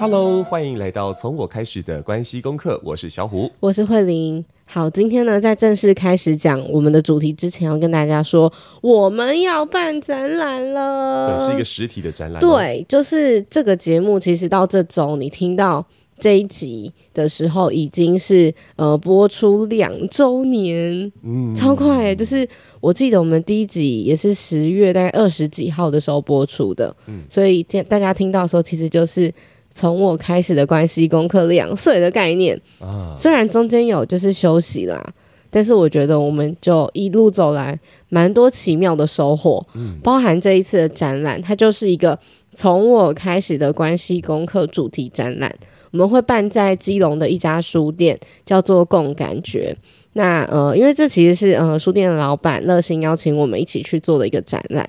Hello，欢迎来到从我开始的关系功课。我是小虎，我是慧玲。好，今天呢，在正式开始讲我们的主题之前，要跟大家说，我们要办展览了。对，是一个实体的展览。对，就是这个节目，其实到这周你听到这一集的时候，已经是呃播出两周年，嗯，超快欸。就是我记得我们第一集也是十月大概二十几号的时候播出的，嗯，所以大家听到的时候，其实就是。从我开始的关系功课两岁的概念啊，虽然中间有就是休息啦，但是我觉得我们就一路走来，蛮多奇妙的收获。嗯，包含这一次的展览，它就是一个从我开始的关系功课主题展览。我们会办在基隆的一家书店，叫做共感觉。那呃，因为这其实是呃书店的老板热心邀请我们一起去做的一个展览。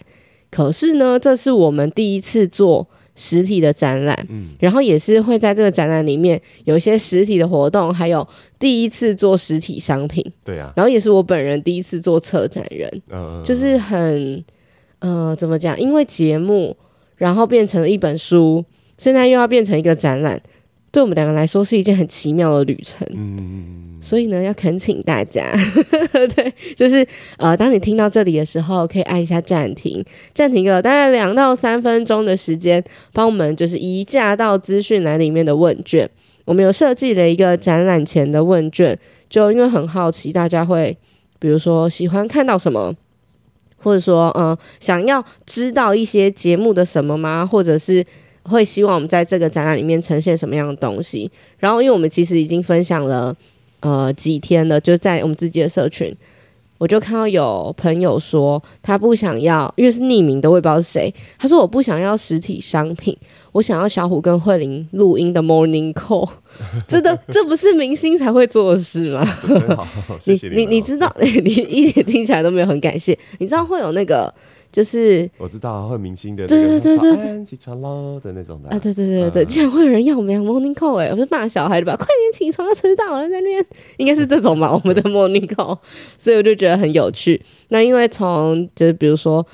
可是呢，这是我们第一次做。实体的展览，嗯，然后也是会在这个展览里面有一些实体的活动，还有第一次做实体商品，对啊，然后也是我本人第一次做策展人，嗯，就是很，呃，怎么讲？因为节目，然后变成了一本书，现在又要变成一个展览，对我们两个来说是一件很奇妙的旅程，嗯。所以呢，要恳请大家，对，就是呃，当你听到这里的时候，可以按一下暂停，暂停个大概两到三分钟的时间，帮我们就是移驾到资讯栏里面的问卷。我们有设计了一个展览前的问卷，就因为很好奇大家会，比如说喜欢看到什么，或者说嗯、呃，想要知道一些节目的什么吗？或者是会希望我们在这个展览里面呈现什么样的东西？然后，因为我们其实已经分享了。呃，几天了，就在我们自己的社群，我就看到有朋友说他不想要，因为是匿名的，我也不知道是谁。他说我不想要实体商品，我想要小虎跟慧玲录音的 Morning Call。真的，这不是明星才会做的事吗？真好，谢谢你你你，你知道，你一点听起来都没有很感谢。你知道会有那个。就是我知道会明星的，对对对对对，起床喽的那种的啊，对对对对，竟然会有人要我们俩 morning call 哎，我是骂小孩的吧？快点起床，要迟到了，在那边应该是这种吧？我们的 morning call，所以我就觉得很有趣。那因为从就是比如说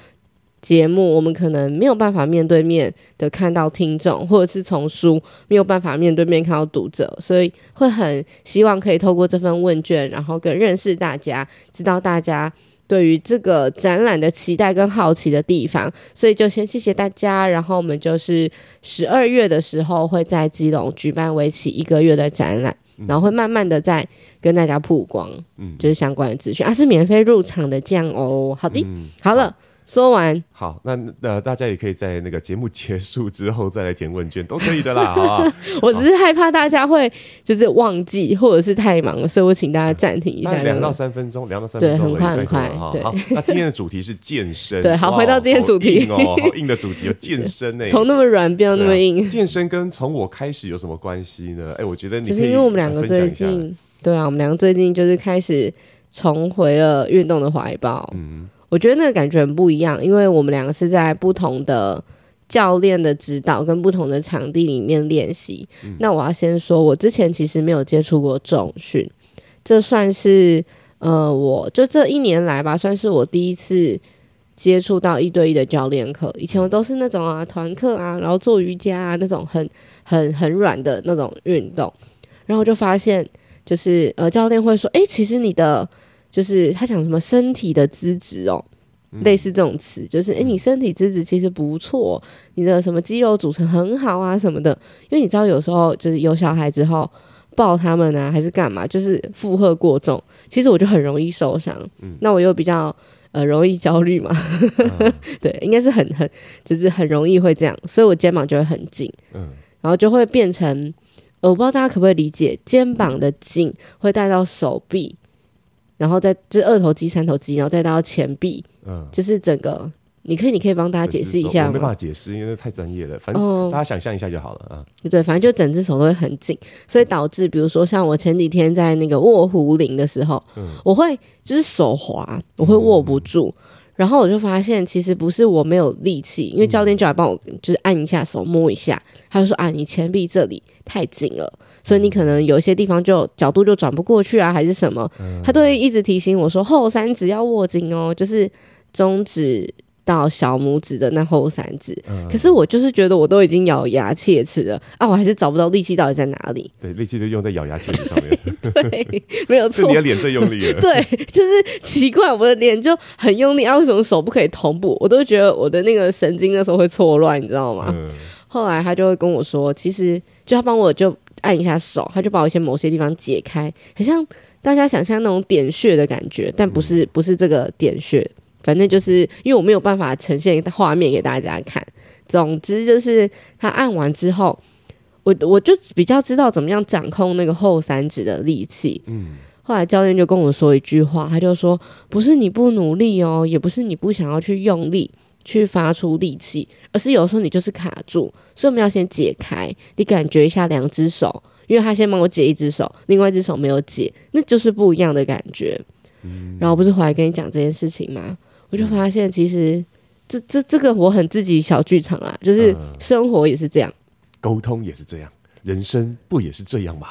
节目，我们可能没有办法面对面的看到听众，或者是从书没有办法面对面看到读者，所以会很希望可以透过这份问卷，然后更认识大家，知道大家。对于这个展览的期待跟好奇的地方，所以就先谢谢大家。然后我们就是十二月的时候会在基隆举办为期一个月的展览，然后会慢慢的再跟大家曝光，嗯，就是相关的资讯啊，是免费入场的，这样哦。好的，嗯、好了。说完。好，那呃，大家也可以在那个节目结束之后再来填问卷，都可以的啦，好不好？我只是害怕大家会就是忘记或者是太忙了，所以我请大家暂停一下，两到三分钟，两到三分钟，对，很快很快。对，好，那今天的主题是健身，对，好，回到今天主题。哦，好硬的主题，有健身诶，从那么软变到那么硬，健身跟从我开始有什么关系呢？哎，我觉得你就是因为我们两个最近，对啊，我们两个最近就是开始重回了运动的怀抱，嗯。我觉得那个感觉很不一样，因为我们两个是在不同的教练的指导跟不同的场地里面练习。嗯。那我要先说，我之前其实没有接触过重训，这算是呃，我就这一年来吧，算是我第一次接触到一对一的教练课。以前我都是那种啊团课啊，然后做瑜伽啊那种很很很软的那种运动，然后就发现就是呃教练会说，诶，其实你的。就是他讲什么身体的资质哦，嗯、类似这种词，就是诶，你身体资质其实不错，你的什么肌肉组成很好啊什么的。因为你知道有时候就是有小孩之后抱他们啊，还是干嘛，就是负荷过重，其实我就很容易受伤。嗯、那我又比较呃容易焦虑嘛，嗯、对，应该是很很就是很容易会这样，所以我肩膀就会很紧，嗯，然后就会变成，呃，我不知道大家可不可以理解，肩膀的紧会带到手臂。然后再就是二头肌、三头肌，然后再到前臂，嗯，就是整个，你可以，你可以帮大家解释一下吗？我没办法解释，因为太专业了。反正大家想象一下就好了啊。对，反正就整只手都会很紧，所以导致，比如说像我前几天在那个卧壶铃的时候，嗯，我会就是手滑，我会握不住，嗯，然后我就发现其实不是我没有力气，因为教练就来帮我就是按一下手摸一下，他就说啊，你前臂这里太紧了。所以你可能有些地方就角度就转不过去啊，还是什么？他都会一直提醒我说后三指要握紧哦，就是中指到小拇指的那后三指。嗯、可是我就是觉得我都已经咬牙切齿了啊，我还是找不到力气到底在哪里。对，力气都用在咬牙切齿上面。对，没有错。是你的脸最用力了。对，就是奇怪，我的脸就很用力啊，为什么手不可以同步？我都觉得我的那个神经那时候会错乱，你知道吗？嗯、后来他就会跟我说，其实就他帮我就按一下手，他就把我一些某些地方解开，很像。大家想象那种点穴的感觉，但不是不是这个点穴，反正就是因为我没有办法呈现画面给大家看。总之就是他按完之后，我我就比较知道怎么样掌控那个后三指的力气。嗯，后来教练就跟我说一句话，他就说：“不是你不努力哦，也不是你不想要去用力去发出力气，而是有时候你就是卡住，所以我们要先解开，你感觉一下两只手。”因为他先帮我解一只手，另外一只手没有解，那就是不一样的感觉。嗯、然后不是回来跟你讲这件事情吗？我就发现其实这这这个我很自己小剧场啊，就是生活也是这样，沟、呃、通也是这样，人生不也是这样吗？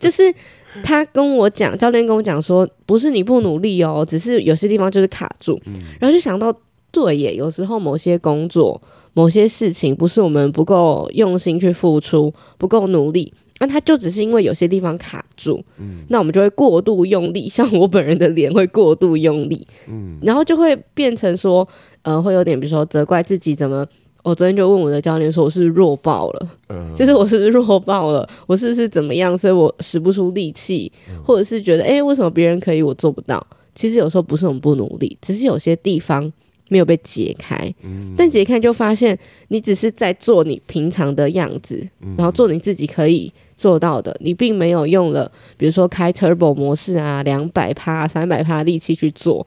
就是他跟我讲，教练跟我讲说，不是你不努力哦，只是有些地方就是卡住。嗯、然后就想到，对耶，有时候某些工作。某些事情不是我们不够用心去付出，不够努力，那他就只是因为有些地方卡住，嗯，那我们就会过度用力，像我本人的脸会过度用力，嗯，然后就会变成说，呃，会有点比如说责怪自己怎么，我昨天就问我的教练说，我是弱爆了，嗯，就是我是不是弱爆了，我是不是怎么样，所以我使不出力气，或者是觉得，哎，为什么别人可以，我做不到？其实有时候不是我们不努力，只是有些地方。没有被解开，嗯、但解开就发现你只是在做你平常的样子，嗯、然后做你自己可以做到的，你并没有用了，比如说开 Turbo 模式啊，两百趴、三百趴力气去做，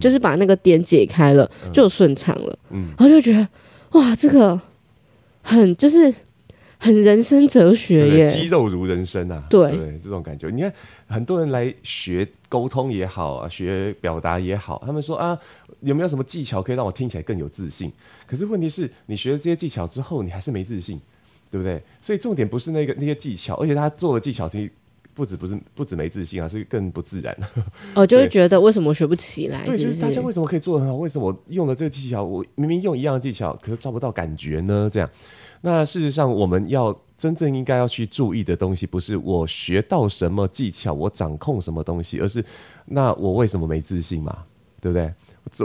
就是把那个点解开了，就顺畅了，嗯、然后就觉得哇，这个很就是。很人生哲学耶，肌肉如人生啊，对，对，这种感觉。你看，很多人来学沟通也好啊，学表达也好，他们说啊，有没有什么技巧可以让我听起来更有自信？可是问题是，你学了这些技巧之后，你还是没自信，对不对？所以重点不是那个那些技巧，而且他做的技巧其实不止不是不止没自信啊，是更不自然。哦，就会觉得为什么学不起来？对，就是大家为什么可以做得很好？为什么我用了这个技巧，我明明用一样的技巧，可是抓不到感觉呢？这样。那事实上，我们要真正应该要去注意的东西，不是我学到什么技巧，我掌控什么东西，而是那我为什么没自信嘛？对不对？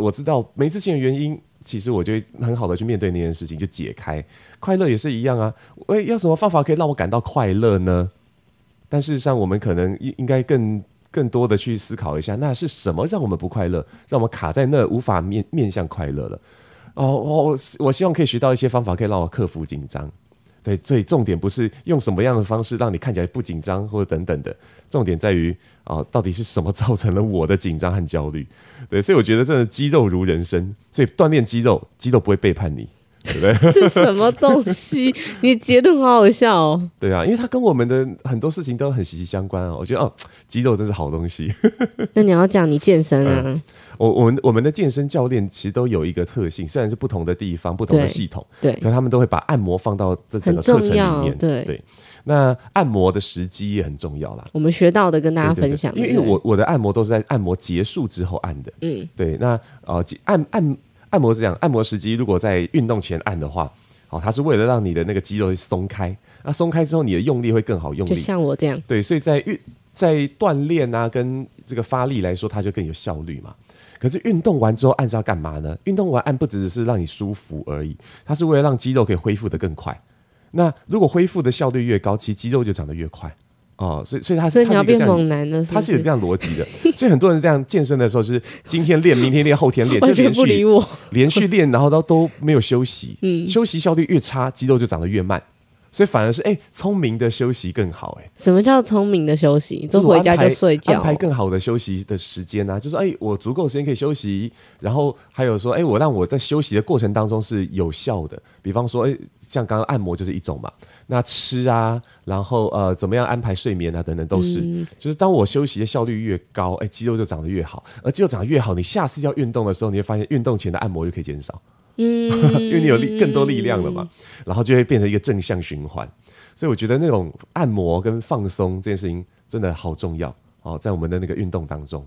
我知道没自信的原因，其实我就很好的去面对那件事情，就解开。快乐也是一样啊，诶，要什么方法可以让我感到快乐呢？但事实上，我们可能应应该更更多的去思考一下，那是什么让我们不快乐，让我们卡在那，无法面面向快乐了？哦，我我希望可以学到一些方法，可以让我克服紧张。对，所以重点不是用什么样的方式让你看起来不紧张，或者等等的，重点在于啊，到底是什么造成了我的紧张和焦虑？对，所以我觉得真的肌肉如人生，所以锻炼肌肉，肌肉不会背叛你。对不对？这什么东西？你结论好好笑哦。对啊，因为它跟我们的很多事情都很息息相关啊。我觉得哦，肌肉真是好东西。那你要讲你健身啊？嗯、我我们我们的健身教练其实都有一个特性，虽然是不同的地方、不同的系统，对，可他们都会把按摩放到这整个课程里面。对对，那按摩的时机也很重要啦。我们学到的跟大家分享，对对对，因为因为我我的按摩都是在按摩结束之后按的。嗯，对。那呃，按按。按摩是这样，按摩时机如果在运动前按的话，哦，它是为了让你的那个肌肉松开，那松开之后你的用力会更好用力，就像我这样。对，所以在运在锻炼啊，跟这个发力来说，它就更有效率嘛。可是运动完之后按是要干嘛呢？运动完按不只是让你舒服而已，它是为了让肌肉可以恢复得更快。那如果恢复的效率越高，其实肌肉就长得越快。哦，所以所以他所以你要变猛男了，他是有这样逻辑的。所以很多人这样健身的时候，就是今天练，明天练，后天练，就连续连续练，然后都都没有休息。嗯，休息效率越差，肌肉就长得越慢。所以反而是哎，聪明的休息更好哎。什么叫聪明的休息？就回家就睡觉，安排更好的休息的时间呢？就是哎，我足够时间可以休息，然后还有说哎，我让我在休息的过程当中是有效的。比方说哎，像刚刚按摩就是一种嘛。那吃啊，然后呃，怎么样安排睡眠啊，等等都是。就是当我休息的效率越高，哎，肌肉就长得越好。而肌肉长得越好，你下次要运动的时候，你会发现运动前的按摩又可以减少。嗯，因为你有力更多力量了嘛，然后就会变成一个正向循环，所以我觉得那种按摩跟放松这件事情真的好重要哦，在我们的那个运动当中。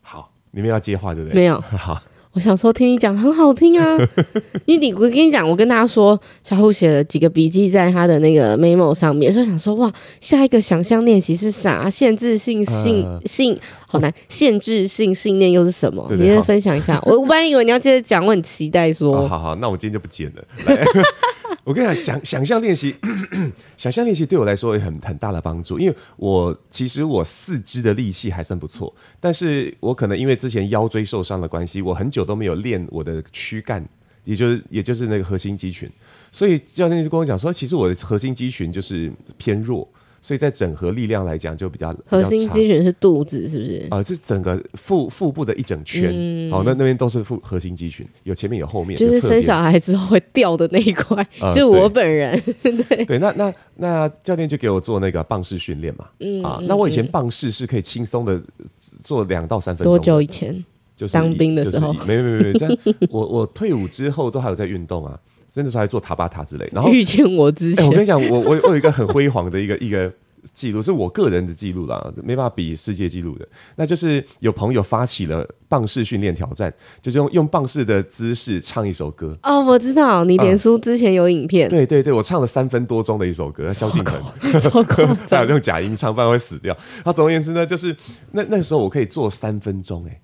好，你们要接话对不对？没有。好，我想说听你讲很好听啊，因为你我跟你讲，我跟大家说，小虎写了几个笔记在他的那个 memo 上面，所以想说哇，下一个想象练习是啥？限制性信信好难，限制性信念又是什么？对对对，你先分享一下。我我本来以为你要接着讲，我很期待说。哦、好好，那我今天就不剪了。我跟你讲，讲想象练习，想象练习对我来说也很很大的帮助，因为我其实我四肢的力气还算不错，但是我可能因为之前腰椎受伤的关系，我很久都没有练我的躯干，也就是也就是那个核心肌群，所以教练就跟我讲说，其实我的核心肌群就是偏弱。所以在整合力量来讲，就比较核心肌群是肚子，是不是？啊、呃，是整个腹腹部的一整圈。嗯、好，那那边都是腹核心肌群，有前面有后面。就是生小孩之后会掉的那一块，呃、是我本人。对对，那那那教练就给我做那个棒式训练嘛。嗯啊，那我以前棒式是可以轻松的做两到三分钟。多久以前？就是当兵的时候。没没没没，这样我我退伍之后都还有在运动啊，真的是还做塔巴塔之类。然后遇见我之前，欸、我跟你讲，我我我有一个很辉煌的一个一个。记录是我个人的记录啦，没办法比世界纪录的。那就是有朋友发起了棒式训练挑战，就是用用棒式的姿势唱一首歌。哦，我知道，你脸书之前有影片。嗯、对对对，我唱了三分多钟的一首歌，萧敬腾，再 有用假音唱，不然会死掉。那总而言之呢，就是那那个时候我可以做三分钟，哎，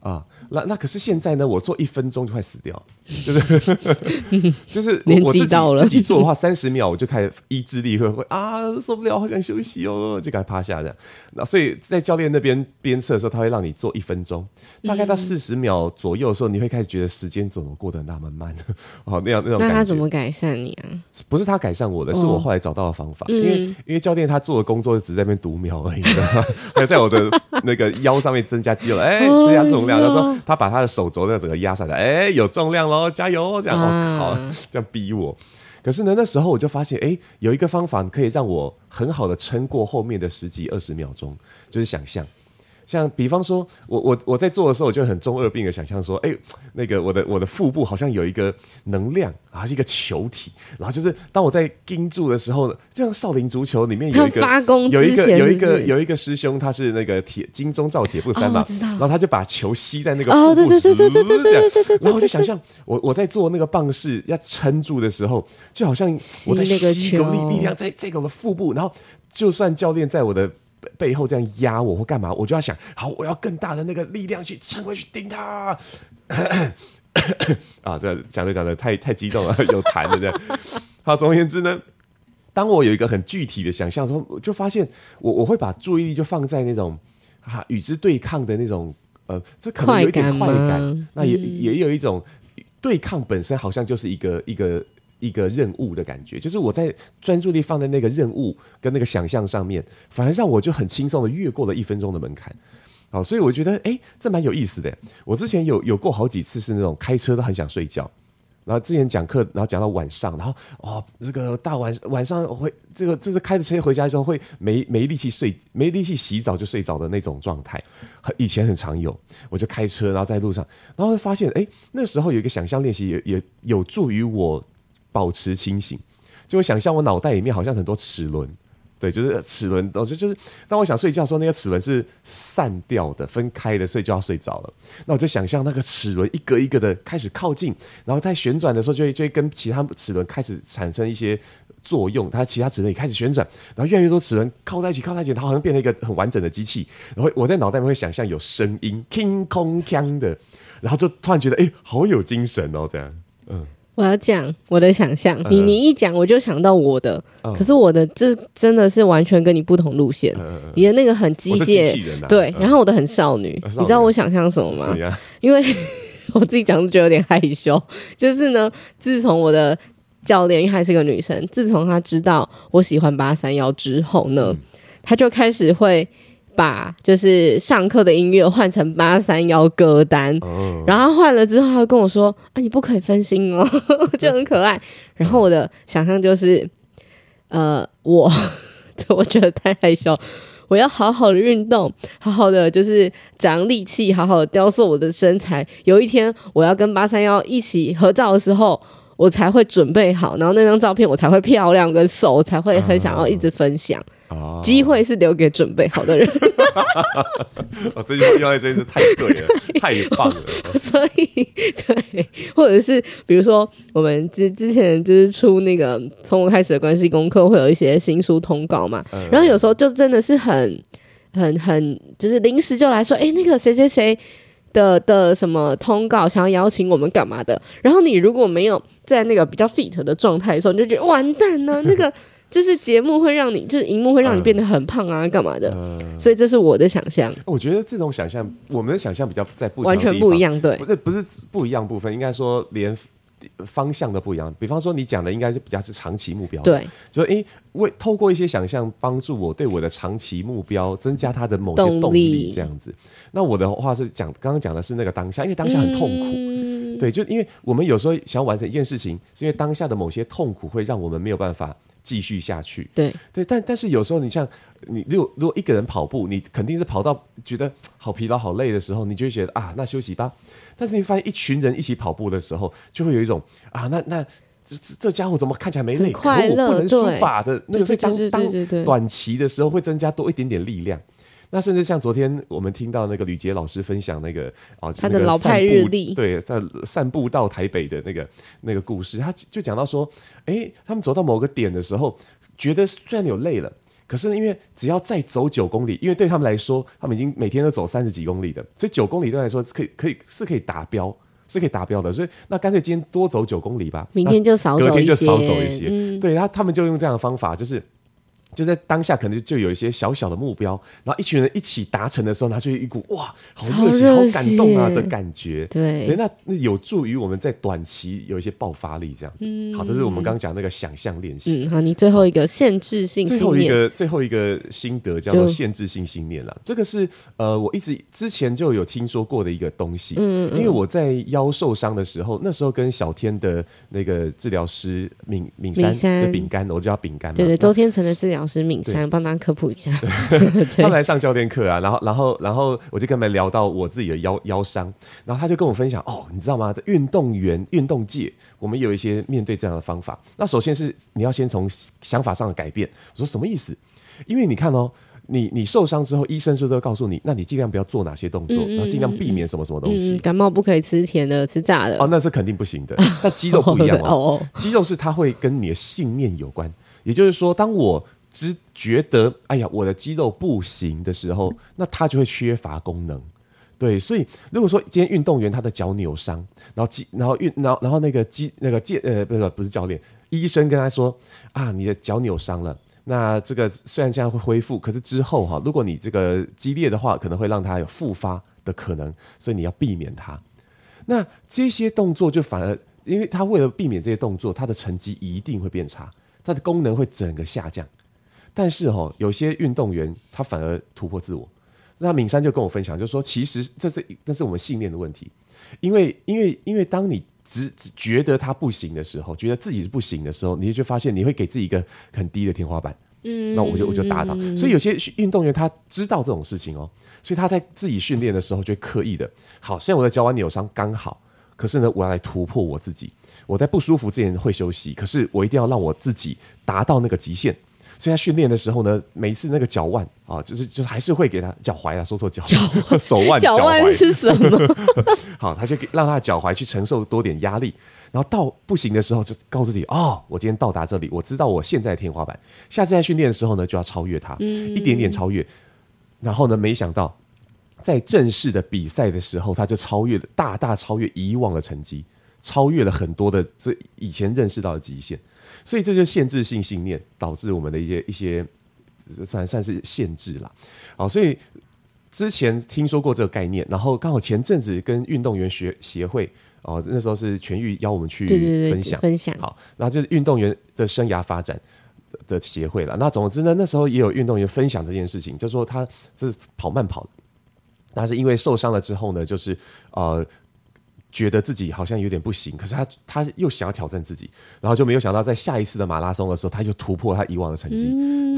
啊。那那可是现在呢？我做一分钟就快死掉，就是 就是我我自己自己做的话，三十秒我就开始意志力会会啊受不了，好想休息哦，就赶快趴下这样。那所以在教练那边鞭策的时候，他会让你做一分钟，大概到四十秒左右的时候，你会开始觉得时间怎么过得那么慢？哦，那样那种感觉。那他怎么改善你啊？不是他改善我的，是我后来找到的方法。因为因为教练他做的工作只在那边读秒而已，知道吗？还有在我的 那个腰上面增加肌肉，哎，增加重量，他说。他把他的手肘那整个压下来，哎、欸，有重量喽，加油！这样，我、靠，这样逼我。可是呢，那时候我就发现，哎、欸，有一个方法可以让我很好的撑过后面的十几二十秒钟，就是想象。像比方说，我我我在做的时候，我就很中二病的想象说，哎、欸，那个我的我的腹部好像有一个能量啊，是一个球体，然后就是当我在盯住的时候，就像少林足球里面有一个发功有一个有一个有一个师兄，他是那个铁金钟罩铁布衫嘛，然后他就把球吸在那个腹部，对对对对对对对，然后我就想象我我在做那个棒式要撑住的时候，就好像我在吸一个力力量在这个我的腹部，然后就算教练在我的。背后这样压我或干嘛，我就要想，好，我要更大的那个力量去撑回去顶他。啊，这讲着讲着太太激动了，有痰了这样。好，总而言之呢，当我有一个很具体的想象之后，我就发现我我会把注意力就放在那种啊与之对抗的那种呃，这可能有一点快感，快感那也、嗯、也有一种对抗本身好像就是一个一个。一个任务的感觉，就是我在专注力放在那个任务跟那个想象上面，反而让我就很轻松的越过了一分钟的门槛。好，所以我觉得，哎，这蛮有意思的。我之前有有过好几次是那种开车都很想睡觉，然后之前讲课，然后讲到晚上，然后哦，这个大晚晚上会这个就是开着车回家的时候会没没力气睡，没力气洗澡就睡着的那种状态，以前很常有。我就开车，然后在路上，然后会发现，哎，那时候有一个想象练习也也有助于我。保持清醒，就会想象我脑袋里面好像很多齿轮，对，就是齿轮都是就是，当我想睡觉的时候，那个齿轮是散掉的、分开的，所以就要睡着了。那我就想象那个齿轮一个一个的开始靠近，然后在旋转的时候，就会就会跟其他齿轮开始产生一些作用，它其他齿轮也开始旋转，然后越来越多齿轮靠在一起，靠在一起，它好像变成一个很完整的机器。然后我在脑袋里面会想象有声音，king kong kang 的，然后就突然觉得哎、好有精神哦，这样，我要讲我的想象，你你一讲我就想到我的，嗯、可是我的这真的是完全跟你不同路线。嗯、你的那个很机械，啊、对，然后我的很少女，嗯、你知道我想象什么吗？嗯、因为 我自己讲都觉得有点害羞。就是呢，自从我的教练，因为她是个女生，自从她知道我喜欢八三幺之后呢，她、嗯、就开始会。把就是上课的音乐换成八三幺歌单，哦、然后换了之后，他会跟我说：“啊，你不可以分心哦。”就很可爱。然后我的想象就是，呃，我 我觉得太害羞，我要好好的运动，好好的就是长力气，好好的雕塑我的身材。有一天我要跟八三幺一起合照的时候，我才会准备好，然后那张照片我才会漂亮，跟手才会很想要一直分享。哦，机会是留给准备好的人。哦，这句话用在这里是太对了，对太棒了。所以，对，或者是比如说，我们之之前就是出那个从我开始的关系功课，会有一些新书通告嘛。嗯、然后有时候就真的是很、很、很，就是临时就来说，哎、欸，那个谁谁谁的的什么通告，想要邀请我们干嘛的？然后你如果没有在那个比较 fit 的状态的时候，你就觉得完蛋了，那个。就是节目会让你，就是荧幕会让你变得很胖啊，干嘛的？嗯、所以这是我的想象。我觉得这种想象，我们的想象比较在不完全不一样，对，不是不是不一样部分，应该说连方向都不一样。比方说，你讲的应该是比较是长期目标，对，就诶，为透过一些想象帮助我对我的长期目标增加它的某些动力，这样子。那我的话是讲刚刚讲的是那个当下，因为当下很痛苦，嗯、对，就因为我们有时候想要完成一件事情，是因为当下的某些痛苦会让我们没有办法。继续下去，对对，但但是有时候你像你，如果如果一个人跑步，你肯定是跑到觉得好疲劳、好累的时候，你就会觉得啊，那休息吧。但是你发现一群人一起跑步的时候，就会有一种啊，那那这这家伙怎么看起来没累？快乐，可我不能输吧的那个，所以当当短期的时候会增加多一点点力量。那甚至像昨天我们听到那个吕杰老师分享那个啊，他的老派日历，对，在散步到台北的那个那个故事，他就讲到说，哎，他们走到某个点的时候，觉得虽然有累了，可是因为只要再走九公里，因为对他们来说，他们已经每天都走三十几公里的，所以九公里对来说可以可以是可以达标，是可以达标的，所以那干脆今天多走九公里吧，明天就少走一些，隔天就少走一些，嗯、对，他他们就用这样的方法，就是。就在当下，可能就有一些小小的目标，然后一群人一起达成的时候，他就一股哇，好热血、好感动啊的感觉。对，对，那那有助于我们在短期有一些爆发力，这样子。嗯、好，这是我们刚刚讲那个想象练习。嗯，好，你最后一个限制性信念，最后一个最后一个心得叫做限制性信念了。这个是呃，我一直之前就有听说过的一个东西。嗯，嗯，因为我在腰受伤的时候，那时候跟小天的那个治疗师敏敏山的饼干，我叫饼干嘛。对对，周天成的治疗。老师敏山帮大家科普一下，他们来上教练课啊，然后，然后，然后我就跟他们聊到我自己的腰腰伤，然后他就跟我分享哦，你知道吗？在运动员运动界，我们有一些面对这样的方法。那首先是你要先从想法上的改变。我说什么意思？因为你看哦，你你受伤之后，医生是不是都会告诉你，那你尽量不要做哪些动作，嗯嗯嗯，然后尽量避免什么什么东西。嗯，感冒不可以吃甜的，吃炸的。哦，那是肯定不行的。那肌肉不一样 哦，肌肉是它会跟你的信念有关。也就是说，当我只觉得哎呀，我的肌肉不行的时候，那他就会缺乏功能。对，所以如果说今天运动员他的脚扭伤，然后肌，然后运，然后然后那个肌那个健呃不是不是教练，医生跟他说啊，你的脚扭伤了，那这个虽然现在会恢复，可是之后哈，如果你这个激烈的话，可能会让他有复发的可能，所以你要避免它。那这些动作就反而，因为他为了避免这些动作，他的成绩一定会变差，他的功能会整个下降。但是哈，有些运动员他反而突破自我。那敏山就跟我分享，就说其实这是这是我们信念的问题，因为因为因为当你只只觉得他不行的时候，觉得自己是不行的时候，你就发现你会给自己一个很低的天花板。嗯，那我就我就打倒。所以有些运动员他知道这种事情哦，所以他在自己训练的时候就会刻意的，好，虽然我的脚腕扭伤刚好，可是呢，我要来突破我自己。我在不舒服之前会休息，可是我一定要让我自己达到那个极限。所以他训练的时候呢，每一次那个脚腕啊，就是就是还是会给他脚踝啊，说错脚脚 手腕脚腕是什么？好，他就给让他的脚踝去承受多点压力，然后到不行的时候就告诉自己哦，我今天到达这里，我知道我现在天花板，下次在训练的时候呢，就要超越他，嗯、一点点超越。然后呢，没想到在正式的比赛的时候，他就超越了，大大超越以往的成绩，超越了很多的这以前认识到的极限。所以这就是限制性信念导致我们的一些一些算算是限制了。好，所以之前听说过这个概念，然后刚好前阵子跟运动员学协会哦，那时候是全域邀我们去分享分享。好，然后就是运动员的生涯发展的协会了。那总之呢，那时候也有运动员分享这件事情，就是说他是跑慢跑，但是因为受伤了之后呢，就是呃。觉得自己好像有点不行，可是他他又想要挑战自己，然后就没有想到在下一次的马拉松的时候，他就突破他以往的成绩，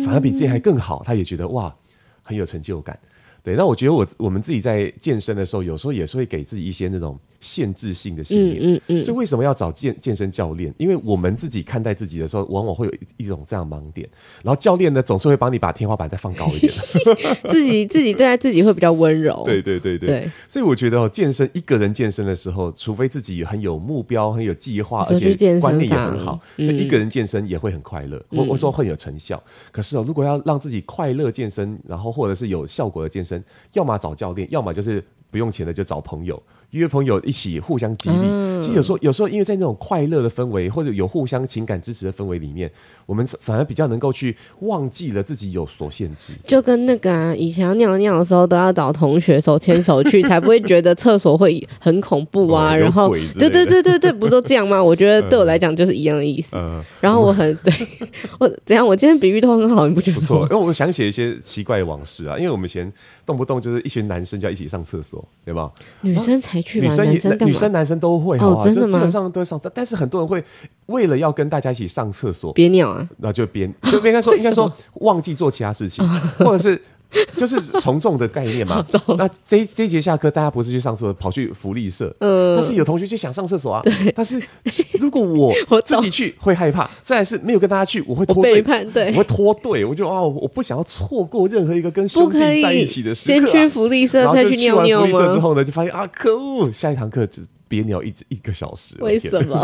反而比之前还更好。他也觉得哇，很有成就感。对，那我觉得我我们自己在健身的时候，有时候也是会给自己一些那种限制性的信念。嗯嗯，嗯。所以为什么要找健健身教练？因为我们自己看待自己的时候，往往会有一一种这样盲点。然后教练呢，总是会帮你把天花板再放高一点。自己自己对待自己会比较温柔。对对对对。对所以我觉得哦，健身一个人健身的时候，除非自己很有目标、很有计划，而且观念也很好，所以一个人健身也会很快乐。我、嗯、我说会有成效。可是哦，如果要让自己快乐健身，然后或者是有效果的健身。要么找教练，要么就是不用钱的就找朋友。约朋友一起互相激励，嗯、其实有时候有时候因为在那种快乐的氛围或者有互相情感支持的氛围里面，我们反而比较能够去忘记了自己有所限制。就跟那个啊，以前要尿尿的时候都要找同学手牵手去，才不会觉得厕所会很恐怖啊。哦、然后，对对对对对，不都这样吗？我觉得 对我来讲就是一样的意思。嗯、然后我很对我怎样？我今天比喻都很好，你不觉得？不错，因为我想起一些奇怪的往事啊。因为我们以前动不动就是一群男生就要一起上厕所，对吧？女生才。女生也女生男生都会好啊，就基本上都会上，但是很多人会为了要跟大家一起上厕所憋尿啊，然后就憋，就应该说应该说忘记做其他事情，或者是。就是从众的概念嘛。那这这节下课，大家不是去上厕所，跑去福利社。嗯。但是有同学就想上厕所啊。对。但是如果我自己去会害怕，再来是没有跟大家去，我会拖队。对。我会拖队，我就啊，我不想要错过任何一个跟兄弟在一起的时刻。先去福利社，再去尿尿吗？然后就去完福利社之后呢，就发现啊，可恶，下一堂课只。憋尿一直一个小时，为什么？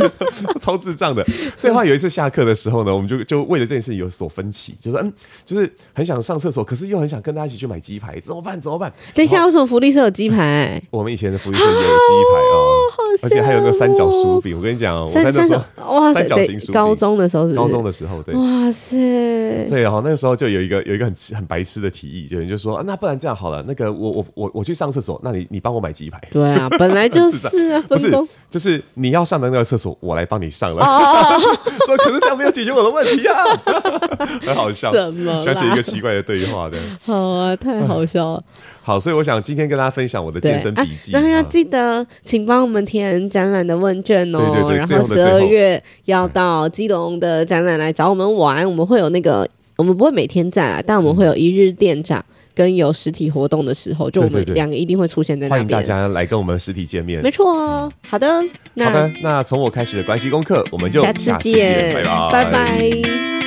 超智障的。所以话有一次下课的时候呢，我们就就为了这件事情有所分歧，就是嗯，就是很想上厕所，可是又很想跟大家一起去买鸡排，怎么办？怎么办？等一下，为什么福利社有鸡排？我们以前的福利社也有鸡排哦。而且还有那个三角薯饼，我跟你讲，我在那时候哇，三角形薯饼，高中的时候是高中的时候，对，哇塞，所以哈，那个时候就有一个有一个很很白痴的提议，就人就说啊，那不然这样好了，那个我我我我去上厕所，那你你帮我买鸡排，对啊，本来就是啊，不是，就是你要上的那个厕所，我来帮你上了，说可是这样没有解决我的问题啊，很好笑，什么？想起一个奇怪的对话的，好啊，太好笑了。好，所以我想今天跟大家分享我的健身笔记。那要记得，请帮我们填展览的问卷哦。对对对，然后十二月要到基隆的展览来找我们玩，我们会有那个，我们不会每天在来，但我们会有一日店长跟有实体活动的时候，就我们两个一定会出现在那边。欢迎大家来跟我们实体见面。没错哦。好的，那好的，那从我开始的关系功课，我们就下次见，拜拜。拜拜。